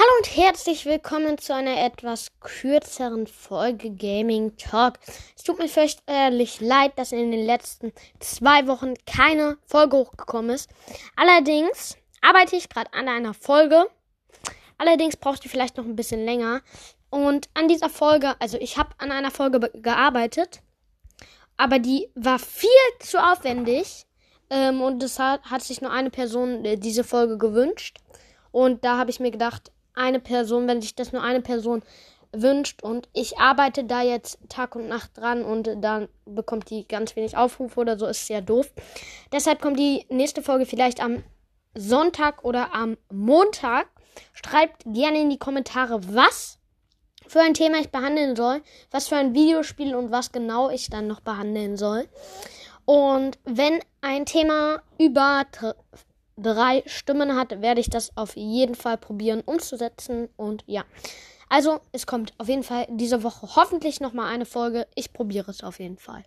Hallo und herzlich willkommen zu einer etwas kürzeren Folge Gaming Talk. Es tut mir fürchterlich leid, dass in den letzten zwei Wochen keine Folge hochgekommen ist. Allerdings arbeite ich gerade an einer Folge. Allerdings braucht die vielleicht noch ein bisschen länger. Und an dieser Folge, also ich habe an einer Folge gearbeitet, aber die war viel zu aufwendig. Ähm, und es hat, hat sich nur eine Person äh, diese Folge gewünscht. Und da habe ich mir gedacht, eine Person, wenn sich das nur eine Person wünscht und ich arbeite da jetzt Tag und Nacht dran und dann bekommt die ganz wenig Aufrufe oder so, ist sehr doof. Deshalb kommt die nächste Folge vielleicht am Sonntag oder am Montag. Schreibt gerne in die Kommentare, was für ein Thema ich behandeln soll, was für ein Videospiel und was genau ich dann noch behandeln soll. Und wenn ein Thema über drei Stimmen hat, werde ich das auf jeden Fall probieren umzusetzen. Und ja. Also, es kommt auf jeden Fall diese Woche hoffentlich nochmal eine Folge. Ich probiere es auf jeden Fall.